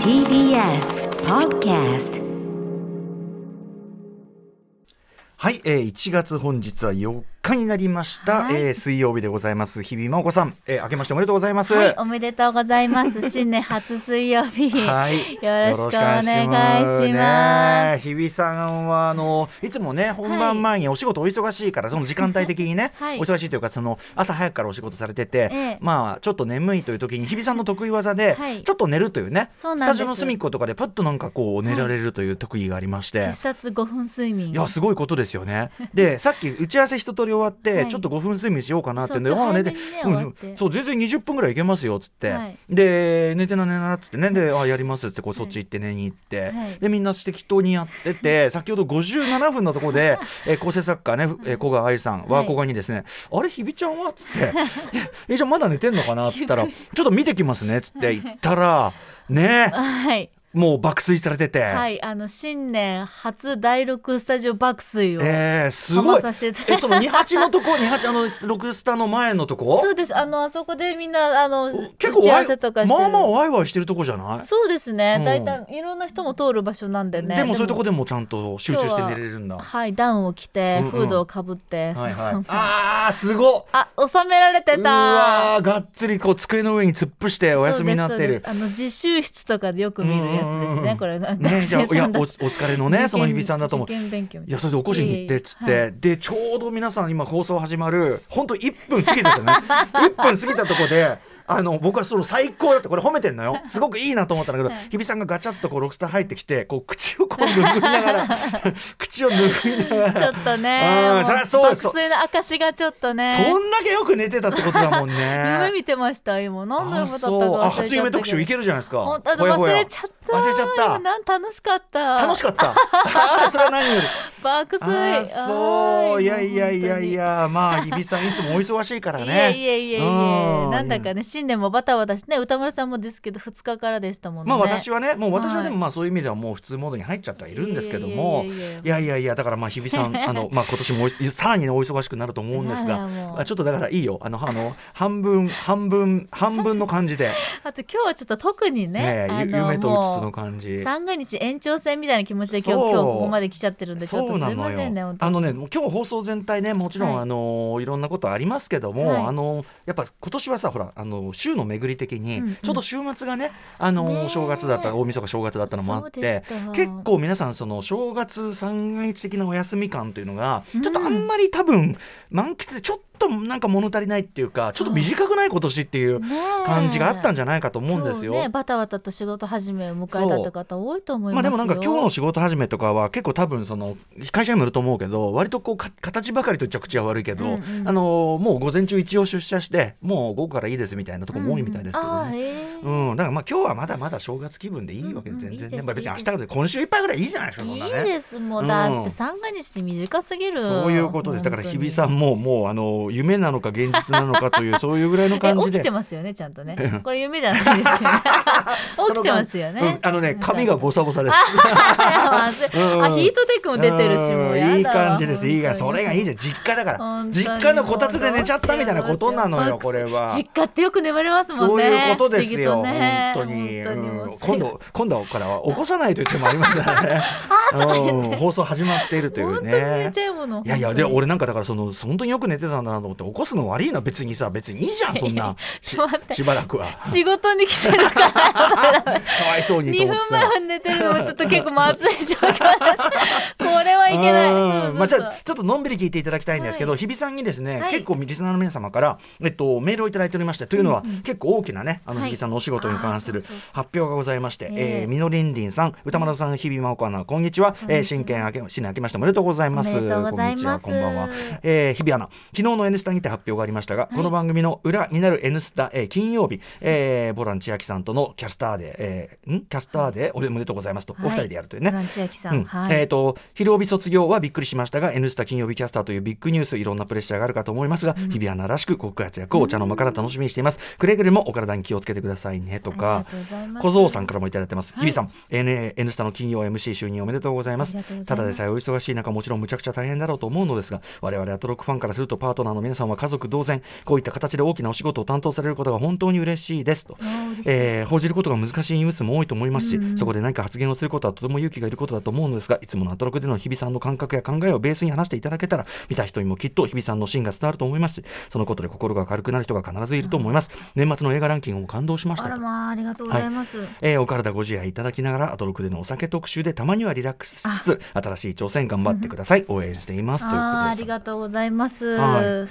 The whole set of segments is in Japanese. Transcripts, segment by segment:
TBS Podcast はい、えー、1月本日は4日になりました、はい。えー水曜日でございます。日々真央子さん、えー、明けましておめでとうございます。はい、おめでとうございます。新年初水曜日。はい。よろしくお願いします。日比さんはあのいつもね本番前にお仕事お忙しいからその時間帯的にね、はい。お忙しいというかその朝早くからお仕事されてて、ええ。まあちょっと眠いという時に日比さんの得意技で、はい。ちょっと寝るというねスタジオの隅っことかでパッとなんかこう寝られるという特技がありまして。必殺5分睡眠。いやすごいことですよね。で さっき打ち合わせ一通り終わって、はい。ちょっと5分睡眠しようかなってんで、ああ寝て、うんそう全然20分ぐらいいけますよっつって、はい。で寝てな寝なっつってね。であやりますっつってこうそっち行って寝に行って、はい。でみんな適当にやってて先ほど57分のところで、えー構成作家ね、えー、小川愛さん、ワーコガにですねあれ日比ちゃんは？っつって「えじゃあまだ寝てんのかな?」っつったら「ちょっと見てきますね」っつって言ったらねはい。もう爆睡されてて。はい、あの新年初第六スタジオ爆睡を。えー、すかごいえその28のとこ28あの6スタの前のとこ？そうです。あのあそこでみんなあの結構打ち合わせとか。まあまあワイワイしてるとこじゃない？そうですねうん。大体いろんな人も通る場所なんでね。でもそういうとこでもちゃんと集中して寝れるんだははい、ダウンを着て、うんうんフードをかぶって。いはい あーすごっあ、収められてうた。わーがっつりこう机の上に突っ伏してお休みになってるあの自習室とかでよく見るやつうんうんうん。ね。これがねじゃあいやお疲れのねその日比さんだと思う。いやそれで起こしに行ってっつって、でちょうど皆さん今放送始まる本当1分過ぎてたね。1分過ぎたとこであの僕はその最高だってこれ褒めてんのよ。すごくいいなと思ったんだけど、はい日比さんがガチャッとこうロクスター入ってきてこう口をこう拭いながら 口を拭いながら。ちょっとねあそそう爆そう。睡の証がちょっとね。そんだけよく寝てたってことだもんね。夢見てました今。何の夢だったか初夢特集いけるじゃないですか。ほんあほやほや。忘れちゃった。忘れちゃった。なん楽しかった。楽しかった。あーそれは何より。爆睡。そう。い。やいやいやいや。まあ日比さんいつもお忙しいからね。にいえいえいえいえ。うん。なんだかね新年もバタバタしてね歌丸さんもですけど2日からでしたもんね。まあ私はねもう私はでもはいまあそういう意味ではもう普通モードに入っちゃってはいるんですけどもいやいやいやだからまあ日比さん あのまあ今年もさらにねお忙しくなると思うんですがあちょっとだからいいよ。あのあの半分半分半分の感じで。あと今日はちょっと特にねねゆあの夢とうつつの感じ。三が日延長戦みたいな気持ちで今日今日ここまで来ちゃってるんでちょっとすいそうなのませんねよ。本。当に。あのね、今日放送全体ね、もちろん、はい。あのいろんなことありますけども、はい。あのやっぱ今年はさ、ほら、あの週の巡り的に、ちょっと週末がね、あの正月だった、大晦日正月だったのもあって結構皆さんその正月三が日的なお休み感というのが、うん。ちょっとあんまり多分満喫でちょっとなんか物足りないっていうか、ちょっと短くない今年っていう感じがあったんじゃないかと思うんですよ。ねバタバタと仕事始めを迎えたって方多いと思いますよ。まあでもなんか今日の仕事始めとかは結構多分その会社にもよると思うけど割とこうか形ばかりと言っちゃ口は悪いけど、うんうん。あのもう午前中一応出社してもう午後からいいですみたいなところも多いみたいですけどね。へえうん、だからまあ今日はまだまだ正月気分でいいわけでうんうん全然ね、いいですまあ、別に明日からで今週いっぱいぐらいいいじゃないですかそんないね。いです。もうんんだって三が日って短すぎる。そういうことです。だから日比さんんももうあの夢なのか現実なのかという そういうぐらいのえ感じで。起きてますよねちゃんとね。これ夢じゃないですよね。起きてますようんねあのね髪がボサボサです。あうん。ヒートテックも出てるしもうやだわいい感じです。いいがそれがいいじゃん。実家だから。実家のこたつで寝ちゃったみたいなことなのよこれは。実家ってよく眠れますもそうんねいうことですよ、ね。本当に。ううん。今度今度からは起こさないと言ってもありますからね。うん。放送始まっているという本当に寝ねちゃうものいやいやで俺なんかだからその本当によく寝てたんだなと思って起こすの悪いな。別にさ別にいいじゃん そんな。しばらくは。仕事に来てるから。かわいそうにと2思ってさ。分前は寝てるのもちょっと結構まずい状況です。これはいけない。うん。まあ、ちょちょっとのんびり聞いていただきたいんですけど、はい。日比さんにですね、はい。結構リスナーの皆様から、えっと、メールをいただいておりましてというのは、うんうん。結構大きなねあのはい日比さんのお仕事に関する発表がございまして、ねえ。ーみのりんりんさん歌丸さん日比真央子アナこんにちは、えー、新年明け新年明けましておめでとうございます。おめでとうございます。こんにちはこんばんは、えー日比アナ昨日の N スタにて発表がありましたが、この番組の裏になる N スタ、えー金曜日、えーホラン千秋さんとのキャスターで、えーん？キャスターでおめでとうございますと、お二人でやるというね、ホラン千秋さうん。ん、はい。えっ、と昼帯卒卒業はびっくりしましたが N スタ金曜日キャスターというビッグニュースいろんなプレッシャーがあるかと思いますが、日比アナらしくご活躍をお茶の間から楽しみにしています、くれぐれもお体に気をつけてくださいねとか小僧さんからもいただいてます、はい日比さん N, N スタの金曜 MC 就任おめでとうございますありがとうございます。ただでさえお忙しい中もちろんむちゃくちゃ大変だろうと思うのです。が我々アトロックファンからするとパートナーの皆さんは家族同然こういった形で大きなお仕事を担当されることが本当に嬉しいですと。えー報じることが難しいニュースも多いと思いますし、うんそこで何か発言をすることはとても勇気がいることだと思うのですがいつものアトロクでの日比さんの感覚や考えをベースに話していただけたら見た人にもきっと日比さんの芯が伝わると思いますしそのことで心が軽くなる人が必ずいると思います、年末の映画ランキングも感動しました。あらまあありがとうございます、えーお体ご自愛いただきながらアトロクでのお酒特集でたまにはリラックスしつつ新しい挑戦頑張ってください。応援しています。ということで。すりがとうございます、はい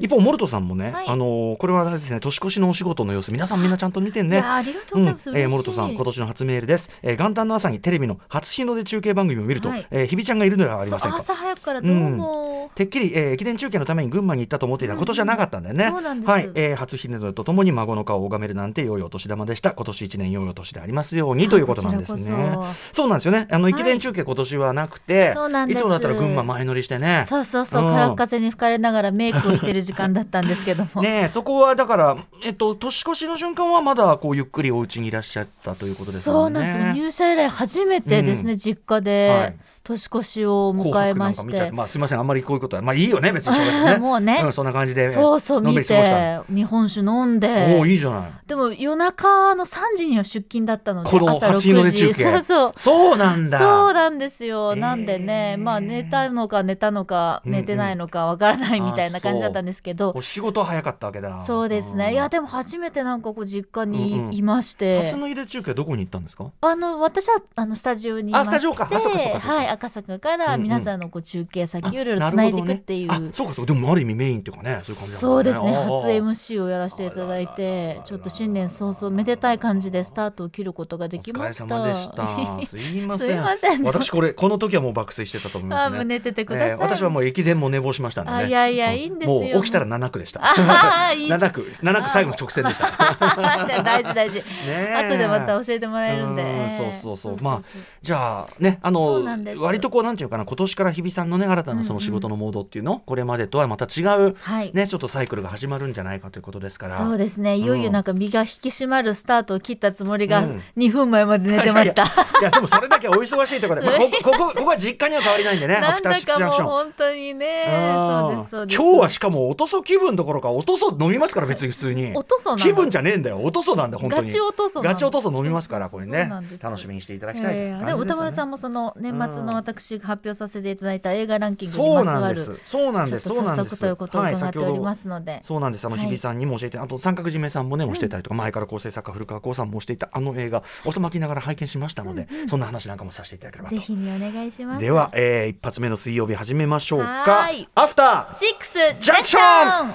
一方モルトさんもね、はい。あのーこれはですね年越しのお仕事の様子皆さんみんなちゃんと見てんね。いやありがとうございます、うん。えー、モルトさん今年の初メールです、えー元旦の朝にテレビの初日の出中継番組を見ると、はい。えー日比ちゃんがいるのではありません朝早くからどうも、てっきり、えー駅伝中継のために群馬に行ったと思っていた今年はなかったんだよね、はい、えー初日の出とともに孫の顔を拝めるなんて良いお年玉でした今年一年良いお年でありますようにということなんですね。そ。うなんですよね。あの駅伝中継今年はなくて、そうなんです。いつもだったら群馬前乗りしてね。そうそうそう、うん。空っ風に吹かれながらメイクをしてる時間だったんですけども、ねえそこはだから、えっと、年越しの瞬間はまだこうゆっくりお家にいらっしゃったということですそう。なんです入社以来初めてですね、うん。実家はい。で年越しを迎えまして。て、まあすみませんあんまりこういうことはまあいいよね別にね。もうね。ん、そんな感じで。そうそう見て日本酒飲んおで。おいいじゃない。でも夜中の3時には出勤だったので朝初日の出6時そうそう。そうなんだ。そうなんですよ、へーなんでねまあ寝たのか寝たのか寝てないのかわからないみたいな感じだったんですけど、お仕事は早かったわけだ。そうですね、ん。いやでも初めてなんかこう実家うんうん。にいまして、初の入れ中継どこに行ったんですか？あの私はあのスタジオにいまして。はい、赤坂からうんうん。皆さんのこう中継先をいろいろあつないでいくっていう、なるほどね。あそうかそうか。でもある意味メインっていうかねそういう感じそうですね。初 MC をやらせていただいてちょっと新年早々めでたい感じでスタートを切ることができお疲れました様でした。すいません。ません私これこの時はもう爆睡してたと思いますね。あもう寝ててくださいえー私はもう駅伝も寝坊しましたんでね。あいやいやうんいいんですよ。もう起きたら七区でした。あーいい。七区七区最後の直線でした。じゃあ大事大事。ねえ。後でまた教えてもらえるんで。うんそうそうそう。まあじゃあねあその割とこうなんていうかな今年から日比さんのね新たなその仕事のモードっていうの、これまでとはまた違うはい。ねちょっとサイクルが始まるんじゃないかということですから。そうですね。いよいよなんか身が引き締まるスタートを切ったつもりがうん。2分前まで寝てました、いやいやでもそれだけお忙しいところで、まあ、ここここここは実家には変わりないんでね。ア なんフターだかもうシックスジャンクション。本当にね。そうですそうです今日はしかもおとそ気分どころかおとそ飲みますから別に普通に。おとそ気分じゃねえんだよ。おとそなんだ本当に。ガチおとそガチおとそ飲みますからこれね。楽しみにしていただきたいで歌丸さんもその年末の私が発表させていただいた映画ランキングにまつわるなんです。そうなんです。そうなんです。ということをはい伺っておりますので、そうなんです。あのはい。日比さんにも教えて、あと三角締めさんもねもしてたりとか、前から構成作家古川光さんもしていたあの映画遅まきながら拝見しましたので、そんな話なんかもさせていただければと。ぜひにお願いします。では、えー一発目の水曜日始めましょうか。アフター。シックスジャンクション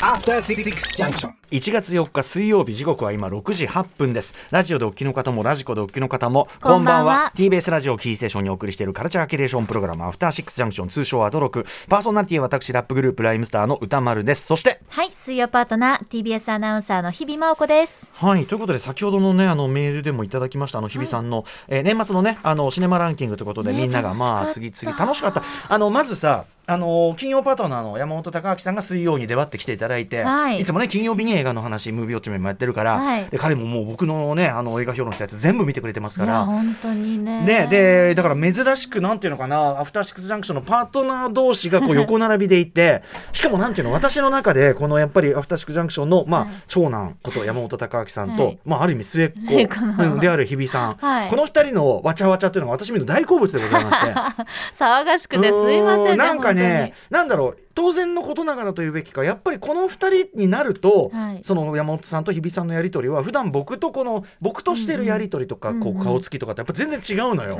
After Six Junction. 1月4日水曜日時刻は今6時8分です。ラジオでお聞きの方もラジコでお聞きの方もこんばんは。TBS ラジオキーステーションにお送りしているカルチャーキュレーションプログラムアフターシックスジャンクション通称アドロク。パーソナリティは私ラップグループライムスターの歌丸です。そしてはい水曜パートナー TBS アナウンサーの日々真央子です。はいということで先ほどのねあのメールでもいただきましたあの日比さんの、えー年末のねあのシネマランキングということで、ねみんながまあ次々楽しかった。あのまずさあの金曜パートナーの山本隆明さんが水曜に出張ってきていただいて、はいつもね金曜日に映画の話ムービーウォッチメンもやってるから、はい。で彼ももう僕のねあの映画評論したやつ全部見てくれてますから。本当にね。ね、でだから珍しくなんていうのかなアフターシックスジャンクションのパートナー同士がこう横並びでいてしかもなんていうの私の中でこのやっぱりアフターシックスジャンクションの、まあはい。長男こと山本隆明さんと、はい。まあ、ある意味末っ子である日比さん、はい。この二人のわちゃわちゃというのが私見る大好物でございまして。騒がしくてすいませんねなんか本ねなんだろう当然のことながらというべきかやっぱりこの2人になると、はい。その山本さんと日比さんのやり取りは普段僕とこの僕としてるやり取りとか、こううんうん顔つきとかってやっぱ全然違うのよ。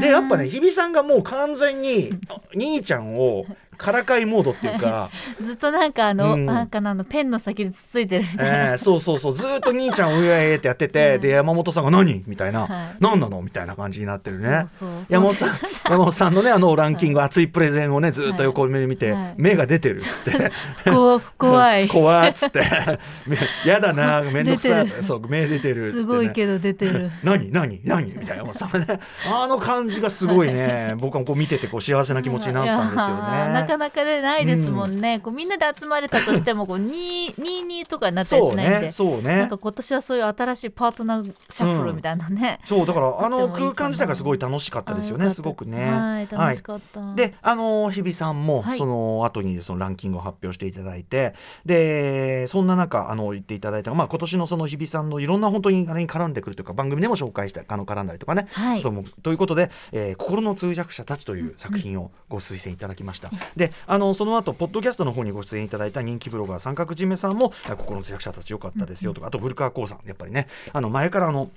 でやっぱね日比さんがもう完全に 兄ちゃんをからかいモードっていうか、ずっとなんかあの、うん。なんかなあのペンの先でつついてるみたいな、えーそうそうそう。ずーっと兄ちゃんお祝いってやってて、で山本さんが何？みたいな、はい。何なの？みたいな感じになってるね。山本さん山本さんのねあのランキング、熱いプレゼンをねずーっと横目で見て、はい。目が出てるっつって。こ怖い。怖っつって。めやだなめんどくさい。そう目出てるっつって、ね、すごいけど出てる。何？何？何？みたいなもうさね。あの感じがすごいね。僕はこう見ててこう幸せな気持ちになったんですよいやーなかね。なかでないですもんね、こうみんなで集まれたとしてもこう 22とかになったりしないんで、ねそうなんねか今年はそういう新しいパートナーシャッフルみたいなね、そうだからあの空間自体がすごい楽しかったですよあねすごくね。はい楽しかった、であの日比さんもはい。その後にそのランキングを発表していただいて、でそんな中あの言っていただいた、まあ、今年のその日比さんのいろんな本当にあれに絡んでくるというか番組でも紹介したあの絡んだりとかね、はい。ともということで、えー心の通訳者たち」という作品をご推薦いただきました。であのその後ポッドキャストの方にご出演いただいた人気ブロガー三角締めさんも「あ心の通訳者たちよかったですよ」とかあと古川光さんやっぱりね。あの前からあの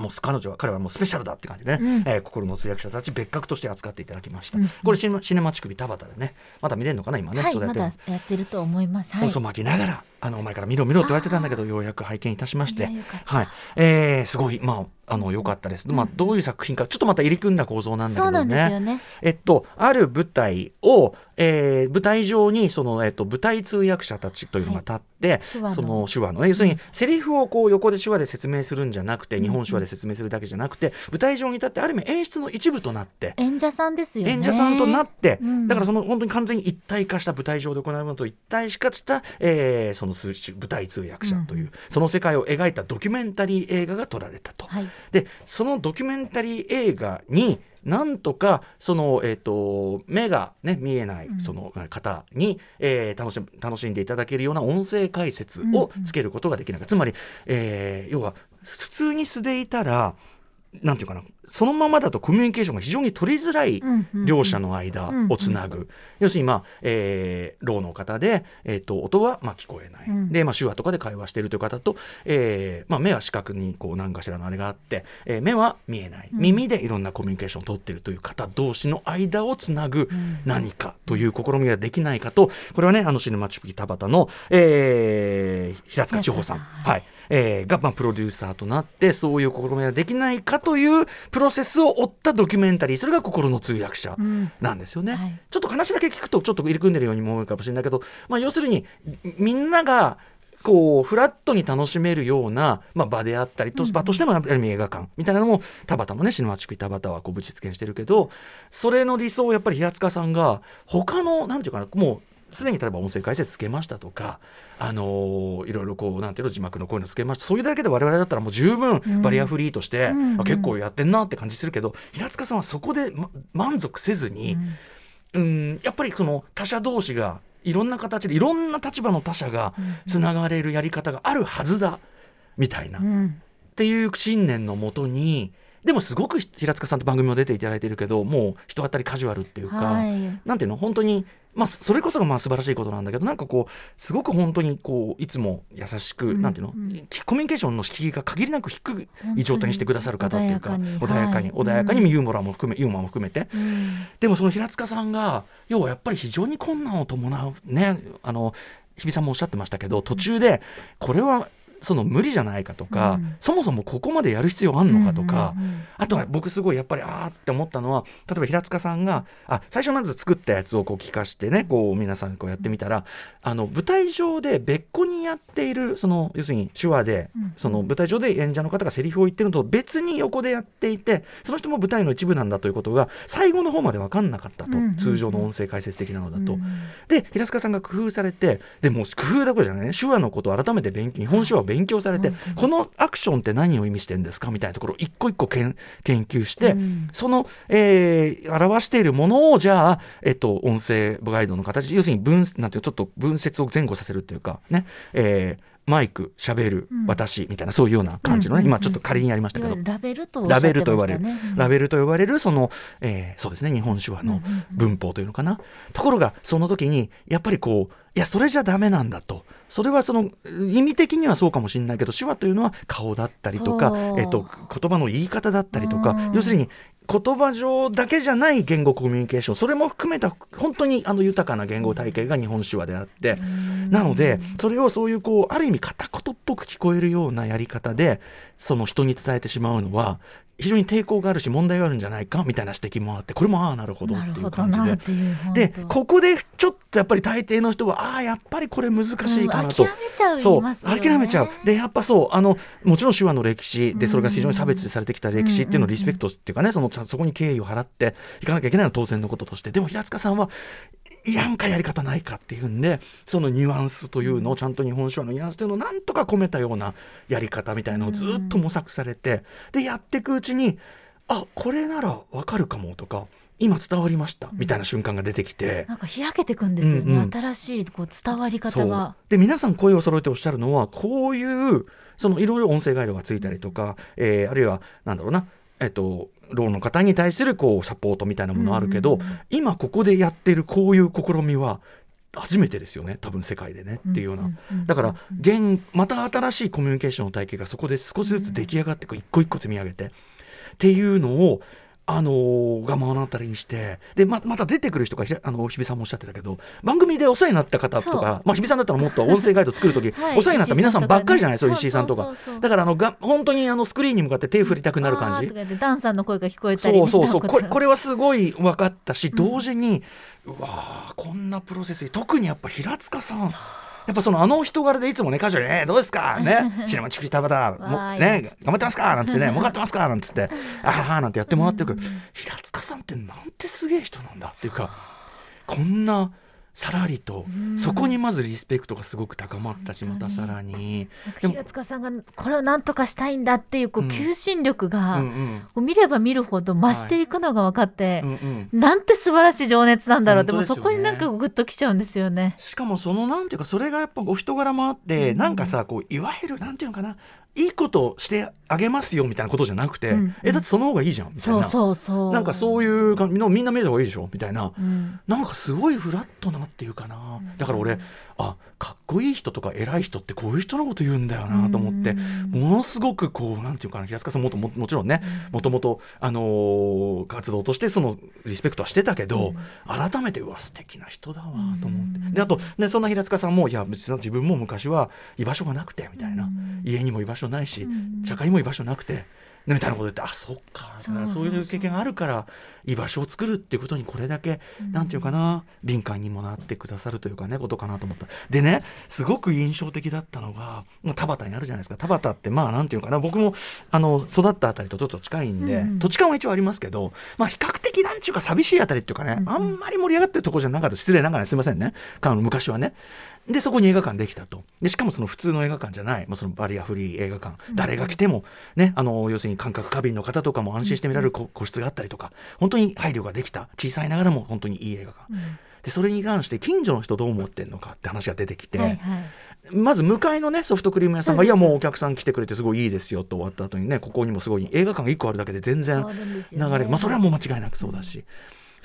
もう彼女は彼はもうスペシャルだって感じでね、うん。えー心の通訳者たち別格として扱っていただきました、うん。これシネマシネマチクビ田端でねまだ見れるのかな今ね、はいまだやってると思います。はい。細巻きながらあのお前から見ろ見ろって言われてたんだけどようやく拝見いたしまして。はい。えー、すごいまああの良かったです、まあどういう作品かちょっとまた入り組んだ構造なんだけどね。ね。えっと、ある舞台を、えー舞台上にその、えっと、舞台通訳者たちというのが立って、手話の。その手話の。ね要するにセリフをこう横で手話で説明するんじゃなくて日本手話で説明するだけじゃなくて舞台上に立ってある意味演出の一部となって。演者さんですよね。演者さんとなって、うん。だからその本当に完全に一体化した舞台上で行うものと一体化した、えーその数舞台通訳者という、うんその世界を描いたドキュメンタリー映画が撮られたと。はい。でそのドキュメンタリー映画になんとかその、えー、と目が、ね、見えないうん。その方に、えー楽し楽しんでいただけるような音声解説をつけることができないか、つまり、えー要は普通に素でいたらなんていうかなそのままだとコミュニケーションが非常に取りづらい両者の間をつなぐ、要するに、まあえー、ろうの方で、えー、と音はまあ聞こえない、うん。で、まあ、手話とかで会話しているという方と、えーまあ、目は視覚にこう何かしらのあれがあって、えー目は見えない。うん。耳でいろんなコミュニケーションを取っているという方同士の間をつなぐん。何かという試みができないかとこれはねあのシネマチュピ田端の、えー平塚千穂さん。はいえーが、まあ、プロデューサーとなってそういう試みができないかというプロセスを追ったドキュメンタリー。それが心の通訳者うんなんですよね。はい。ちょっと話だけ聞くとちょっと入り組んでるようにも思うかもしれないけど、まあ、要するにみみんながこうフラットに楽しめるような、まあ、場であったりと、場としてのやっぱり映画館みたいなのも田端もね篠町区田端はこう実現してるけどそれの理想をやっぱり平塚さんが他のなんていうかなもうすでに例えば音声解説つけましたとか、あのーいろいろこうなんていうの字幕のこういうのつけました。そういうだけで我々だったらもう十分うん。バリアフリーとして、うん。結構やってんなって感じするけど平塚さんはそこで、ま満足せずに。うん。うん、やっぱりその他者同士がいろんな形でいろんな立場の他者がつながれるやり方があるはずだみたいな、っうん。ていう信念のもとにでもすごく平塚さんと番組も出ていただいてるけどもう人当たりカジュアルっていうか、はい。なんていうの本当に、まあ、それこそがまあ素晴らしいことなんだけどなんかこうすごく本当にこういつも優しく、うんなんていうの、うん。コミュニケーションの敷居が限りなく低い状態にしてくださる方っていうか穏やかに。穏やかにはい。穏やかにユーモラも含め、ユーモアも含めて。うん。でもその平塚さんが要はやっぱり非常に困難を伴うねあの日比さんもおっしゃってましたけど途中でこれはその無理じゃないかとか、うん。そもそもここまでやる必要あんのかとか、うんうんうんあとは僕すごいやっぱりあーって思ったのは例えば平塚さんがあ最初まず作ったやつをこう聞かしてねこう皆さんにこうやってみたらあの舞台上で別個にやっているその要するに手話で、うん。その舞台上で演者の方がセリフを言ってるのと別に横でやっていてその人も舞台の一部なんだということが最後の方まで分かんなかったと、うんうんうん。通常の音声解説的なのだと。うんで平塚さんが工夫されてでもう工夫だけじゃないね。手話のことを改めて勉強日本手話を勉強されて、このアクションって何を意味してるんですかみたいなところを一個一個けん研究して、うん。その、えー表しているものをじゃあ、えっと、音声ガイドの形要するに分なんていうのちょっと分節を前後させるというかね、えーマイクしゃべる、うん。私みたいなそういうような感じのね、今ちょっと仮にやりましたけど。ラベルとラベルと呼ばれる、ラベルと呼ばれるその、えーそうですね日本手話の文法というのかな、ところがその時にやっぱりこういやそれじゃダメなんだと。それはその意味的にはそうかもしれないけど手話というのは顔だったりとかえっと言葉の言い方だったりとかうん。要するに言葉上だけじゃない言語コミュニケーションそれも含めた本当にあの豊かな言語体系が日本手話であってなのでそれをそういうこうある意味片言っぽく聞こえるようなやり方でその人に伝えてしまうのは非常に抵抗があるし問題があるんじゃないかみたいな指摘もあってこれもああなるほどっていう感じで。でここでちょっとやっぱり大抵の人はああやっぱりこれ難しいかなと、うん、諦めちゃうそうね、諦めちゃう。でやっぱそうあのもちろん手話の歴史でそれが非常に差別されてきた歴史っていうのをリスペクトっていうかねそのそこに敬意を払っていかなきゃいけないのは当然のこととして。でも平塚さんはいやんかやり方ないかっていうんでそのニュアンスというのをちゃんと日本手話のニュアンスというのをなんとか込めたようなやり方みたいなのをずっと模索されてでやっていくうちにあこれならわかるかもとか今伝わりましたみたいな瞬間が出てきて、なんか開けていくんですよね、うんうん、新しいこう伝わり方が。で皆さん声を揃えておっしゃるのはこういうそのいろいろ音声ガイドがついたりとか、えー、あるいはなんだろうなえっとローの方に対するこうサポートみたいなものあるけど、うん、今ここでやってるこういう試みは初めてですよね。多分世界でね。っていうような。だから現また新しいコミュニケーションの体系がそこで少しずつ出来上がっていく。一個一個積み上げて。っていうのをあのー、が目の当たりにしてでままた出てくる人があの日比さんもおっしゃってたけど番組でお世話になった方とか、まあ、日比さんだったらもっと音声ガイド作る時、はい、お世話になった皆さんばっかりじゃない、そういう石井さんとか。だからあのが本当にあのスクリーンに向かって手振りたくなる感じ。ダンさんの声が聞こえたりそうそうそう。これこれはすごい分かったし同時に、うん、うわこんなプロセス特にやっぱ平塚さんやっぱそのあの人柄でいつもね、カジュアルどうですか？ね、シネマチクリタバタ、もね、頑張ってますか？なんてね、儲かってますか？なんつって、ああ、なんてやってもらってるけど、平塚さんってなんてすげえ人なんだっていうか、こんな、さらりと、そこにまずリスペクトがすごく高まったしまたさらに。平塚さんがこれを何とかしたいんだっていうこう求心力が、見れば見るほど増していくのが分かって、なんて素晴らしい情熱なんだろうって、もそこになんかグッときちゃうんですよね。しかもそのなんていうかそれがやっぱお人柄もあって、なんかさこういわゆるなんていうのかないいことしてあげますよみたいなことじゃなくて、うんうん、えだってその方がいいじゃんみたいな。そうそうそう。なんかそういう感じのみんな見た方がいいでしょみたいな、うん、なんかすごいフラットなっていうかな、うん、だから俺あかっこいい人とか偉い人ってこういう人のこと言うんだよなと思って、ものすごくこうなんていうかな平塚さんもとももちろんねもともと、あのー、活動としてそのリスペクトはしてたけど、改めてうわ素敵な人だわと思って。であと、ね、そんな平塚さんもいや別に自分も昔は居場所がなくてみたいな、家にも居場所ないし、社会にも居場所なくて。みたいなこと言ってあそっかだからそういう経験があるから居場所を作るっていうことにこれだけ、うん、なんていうかな敏感にもなってくださるというかねことかなと思った。でねすごく印象的だったのが田畑にあるじゃないですか。田畑ってまあなんていうかな僕もあの育ったあたりとちょっと近いんで、うん、土地勘は一応ありますけどまあ比較的なんていうか寂しいあたりっていうかね、うん、あんまり盛り上がってるところじゃなかった。失礼ながらすみませんね。昔はねでそこに映画館できたと。でしかもその普通の映画館じゃない、まあ、そのバリアフリー映画館、誰が来ても、ね、あの要するに感覚過敏の方とかも安心して見られる個室があったりとか。本当に配慮ができた。小さいながらも本当にいい映画館、うん、でそれに関して近所の人どう思ってんのかって話が出てきて。はいはい。まず向かいのねソフトクリーム屋さんが「いやもうお客さん来てくれてすごいいいですよ」と終わった後にね。ここにもすごい映画館が1個あるだけで全然流れ、ね、まあそれはもう間違いなくそうだし、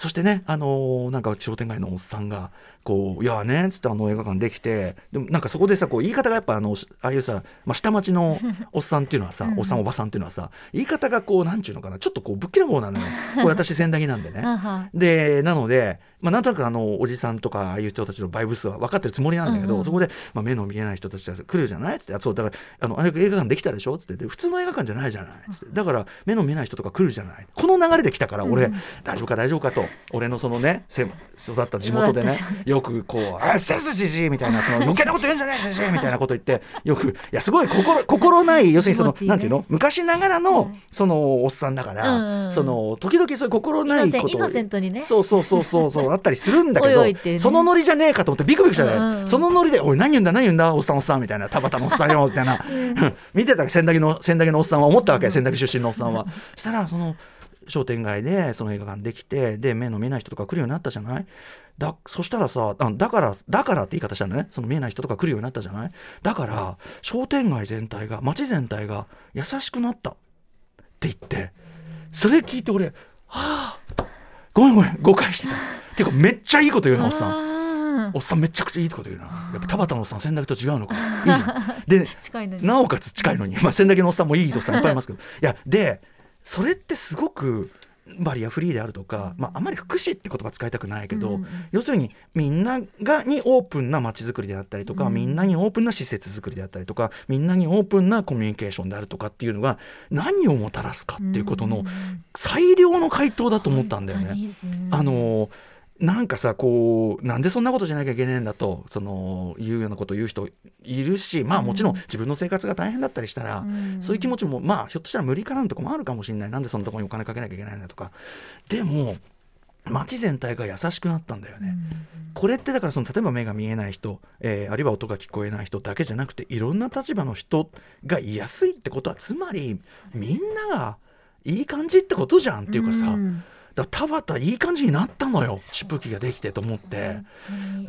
そしてね、あのー、なんか商店街のおっさんが、こう、いやね、つってあの映画館できて、でもなんかそこでさ、こう言い方がやっぱあの、ああいうさ、まあ、下町のおっさんっていうのはさ、おっさんおばさんっていうのはさ、言い方がこう、なんちゅうのかな、ちょっとこう、ぶっきらぼうなのよ。これ私、千駄木なんでね。で、なので、まあ、なんとなくあのおじさんとかああいう人たちのバイブスは分かってるつもりなんだけど、うんうん、そこで、まあ、目の見えない人たちが来るじゃない？っつってそうだからあのあれ映画館できたでしょ？っつって。普通の映画館じゃないじゃない？っつって。だから目の見えない人とか来るじゃない？この流れで来たから俺、うん、大丈夫か大丈夫かと俺のそのね育った地元でねよくこう「あっせすじじ」みたいな その余計なこと言うんじゃないじじみたいなこと言ってよくいやすごい心心ない要するにその、ね、なんていうの？昔ながらのそのおっさんだから、その時々そういう心ないことそうそうそうそうそうあったりするんだけど そのノリじゃねえかと思ってビクビクしたね、うん、そのノリで「おい何言うんだ何言うんだおっさんおっさん」みたいな「田畑のおっさんよ」みたいな、うん、見てた千駄木の千駄木のおっさんは思ったわけ、うん、千駄木出身のおっさんは。したらその商店街でその映画館できてで目の見えない人とか来るようになったじゃない？だそしたらさあだからだからって言い方したんだね。その見えない人とか来るようになったじゃない？だから商店街全体が街全体が優しくなった。って言って。それ聞いて俺はあごめんごめん誤解してた。っていうかめっちゃいいこと言うなおっさん。おっさんめちゃくちゃいいこと言うな。やっぱ田畑のおっさん千駄木と違うのか。いいじゃん。でなおかつ近いのに、まあ、千駄木のおっさんもいいおっさんいっぱいいますけど。いやでそれってすごくバリアフリーであるとか、まあ、あんまり福祉って言葉使いたくないけど、うんうん要するにみんながにオープンな街づくりであったりとか、うん。みんなにオープンな施設づくりであったりとかみんなにオープンなコミュニケーションであるとかっていうのが何をもたらすかっていうことの最良の回答だと思ったんだよね。あのなんかさこうなんでそんなことしなきゃいけないんだとその言うようなことを言う人いるしまあもちろん自分の生活が大変だったりしたら、うん。そういう気持ちもまあひょっとしたら無理かなとこもあるかもしれない。なんでそんなところにお金かけなきゃいけないんだとか。でも街全体が優しくなったんだよね。これってだからその例えば目が見えない人、えーあるいは音が聞こえない人だけじゃなくていろんな立場の人がいやすいってことはつまりみんながいい感じってことじゃんっていうかさ、うんだ田畑いい感じになったのよ。チプキができてと思って。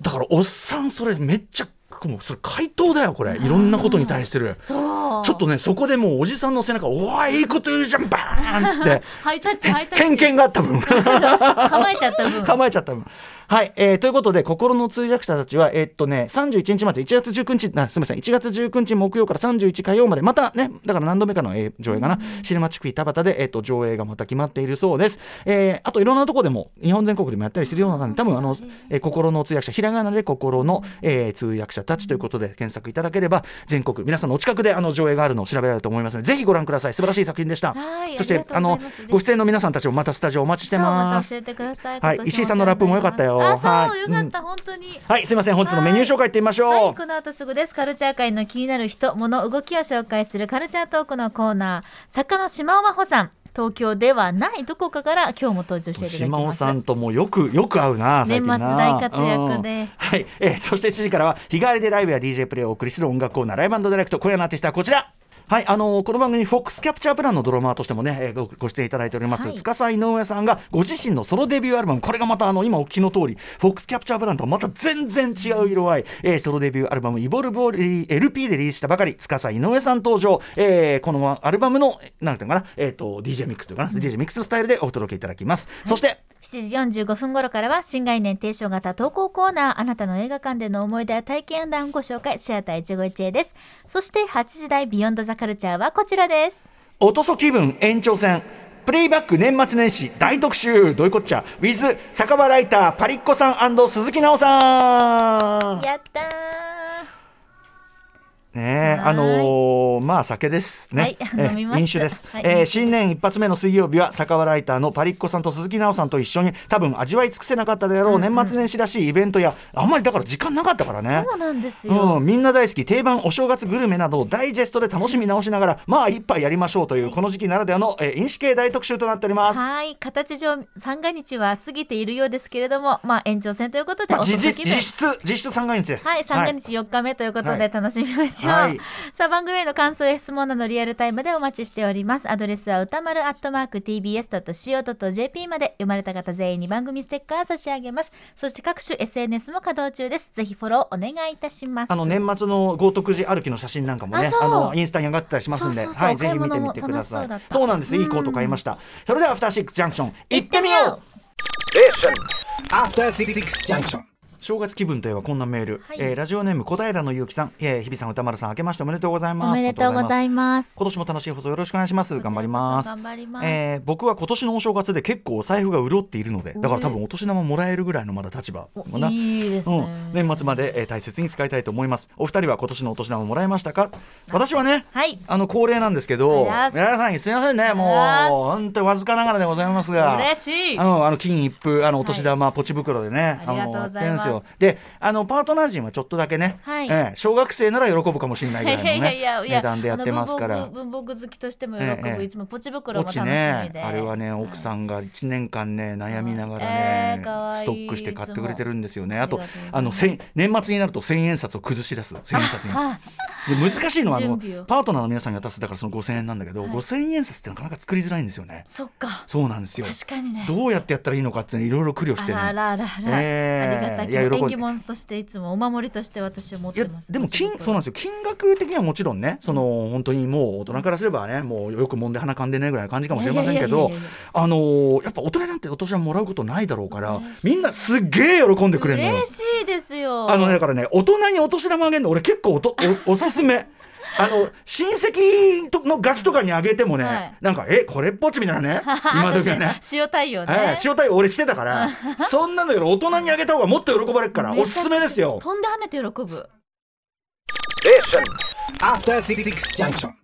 だからおっさんそれめっちゃもうそれ回答だよこれ。いろんなことに対する。そう。ちょっとねそこでもうおじさんの背中「おーいいいこと言うじゃんバーン!」っつって。ハイタッチハイタッチ。偏見があった分。構えちゃった分。構えちゃった分。はい、えーということで心の通訳者たちはえーっとね31日まで1月19日あすみません1月19日木曜から31火曜までまたねだから何度目かの、えー上映かな、シネマチクイ田畑で、えーっと上映がまた決まっているそうです、えーあといろんなところでも日本全国でもやったりするようなので多分あの、えー心の通訳者ひらがなで心の、えー通訳者たちということで検索いただければ全国皆さんのお近くであの上映があるのを調べられると思いますのでぜひご覧ください。素晴らしい作品でした。はいそしてあのうご出演の皆さんたちもまたスタジオお待ちしてまますた教えてください。はい石井さんのラップも良かったよ。はい。よかった、本当に。はい、すみません。本日のメニュー紹介いってみましょう。はい、この後すぐです。カルチャー界の気になる人、物、動きを紹介するカルチャートークのコーナー。作家の島尾真帆さん。東京ではないどこかから今日も登場していただきます。島尾さんともよくよく会うな年末大活躍で。うん。はい、えーそして7時からは日替わりでライブや DJ プレイをお送りする音楽コーナーライブディレクト。今夜のアーティストはこちらはい、あのーこの番組フォックスキャプチャープランのドラマーとしてもね、えーごご出演いただいております、はい。司井上さんがご自身のソロデビューアルバムこれがまたあの今お聞きの通りフォックスキャプチャープランとはまた全然違う色合い、えーソロデビューアルバム「イボルブ」をリ LP でリリースしたばかり司井上さん登場、えーこのアルバムのなんていうのかな、えー、と DJ ミックスというかな、DJ ミックススタイルでお届けいただきます、そして7時45分頃からは新概念提唱型投稿コーナーあなたの映画館での思い出や体験談をご紹介シアター一期一会です。そして8時台ビヨンドザカルチャーはこちらです。おとそ気分延長戦プレイバック年末年始大特集どういうこっちゃ？with 酒場ライターパリッコさん鈴木奈緒さん。やったーねあのーまあ酒ですね、はいえ 飲みます。飲酒です、はい。えー新年一発目の水曜日は酒場ライターのパリッコさんと鈴木奈緒さんと一緒に多分味わい尽くせなかったであろう年末年始らしいイベントやあんまりだから時間なかったからね。そうなんですよ、うん、みんな大好き定番お正月グルメなどをダイジェストで楽しみ直しながらまあ一杯やりましょうというこの時期ならではの、えー飲酒系大特集となっております。はい。形上三が日は過ぎているようですけれどもまあ延長戦ということで、まあ、お実質実質三が日です。はい、三が日4日目ということはい。で楽しみましょう。はいさあ、番組への感想や質問などリアルタイムでお待ちしております。アドレスは歌丸アットマーク tbs.co.jp まで読まれた方全員に番組ステッカー差し上げます。そして各種 SNS も稼働中です。ぜひフォローお願いいたします。あの年末の豪徳寺歩きの写真なんかもね、あのインスタに上がってたりしますんで、そうそうそうはいぜひ見てみてください。そうなんです。いいコート買いました。それではアフターシックスジャンクション行ってみよう。After Six Junction. 正月気分といえばこんなメール、はいえーラジオネーム小平のゆうきさん、えー、日比さん歌丸さん明けましておめでとうございおます。めでとうございます。今年も楽しい放送よろしくお願いします。頑張ります。頑張ります。えー僕は今年のお正月で結構お財布が潤っているのでだから多分お年玉もらえるぐらいのまだ立場おかないいですね。うん、年末まで、えー大切に使いたいと思いますお二人は今年のお年玉もらいましたか？私はねはい。あの恒例なんですけど皆さんすみませんねもう本当にわずかながらでございますが嬉しい。あのあの金一封あのお年玉、ポチ袋でねありがとうございますよであのパートナー陣はちょっとだけね、はい。ええ小学生なら喜ぶかもしれないぐらいのねいやいやいや値段でやってますから。文房具好きとしても喜ぶ、ええいつもポチ袋も楽しみで、ねあれはね奥さんが1年間ね悩みながらね、えーストックして買ってくれてるんですよね。あとあの千年末になると千円札を崩し出す。千円札に。あ。で難しいのはあのパートナーの皆さんが出すだからその5000円なんだけど、5000円札ってなかなか作りづらいんですよね。そっか。そうなんですよ。確かにね。どうやってやったらいいのかっていうのいろいろ苦慮してね。あらあらあら。ええ。ありがたきいや喜んで。縁起物としていつもお守りとして私は持ってます。でも金そうなんですよ。金額的にはもちろんねその本当にもう大人からすればねもうよく揉んで鼻かんでねぐらいの感じかもしれませんけどあのーやっぱ大人なんてお年玉もらうことないだろうからみんなすっげえ喜んでくれるのよ。嬉しいですよ。あのねだからね大人にお年玉あげるの俺結構おとおおすすめ あの親戚とのガキとかにあげてもね、はい、なんかえこれっぽっちみたいなね。今時はね。塩対応ね、塩対応俺してたから。そんなのより大人にあげた方がもっと喜ばれるからおすすめですよ。飛んで跳ねて喜ぶ。After Six Junction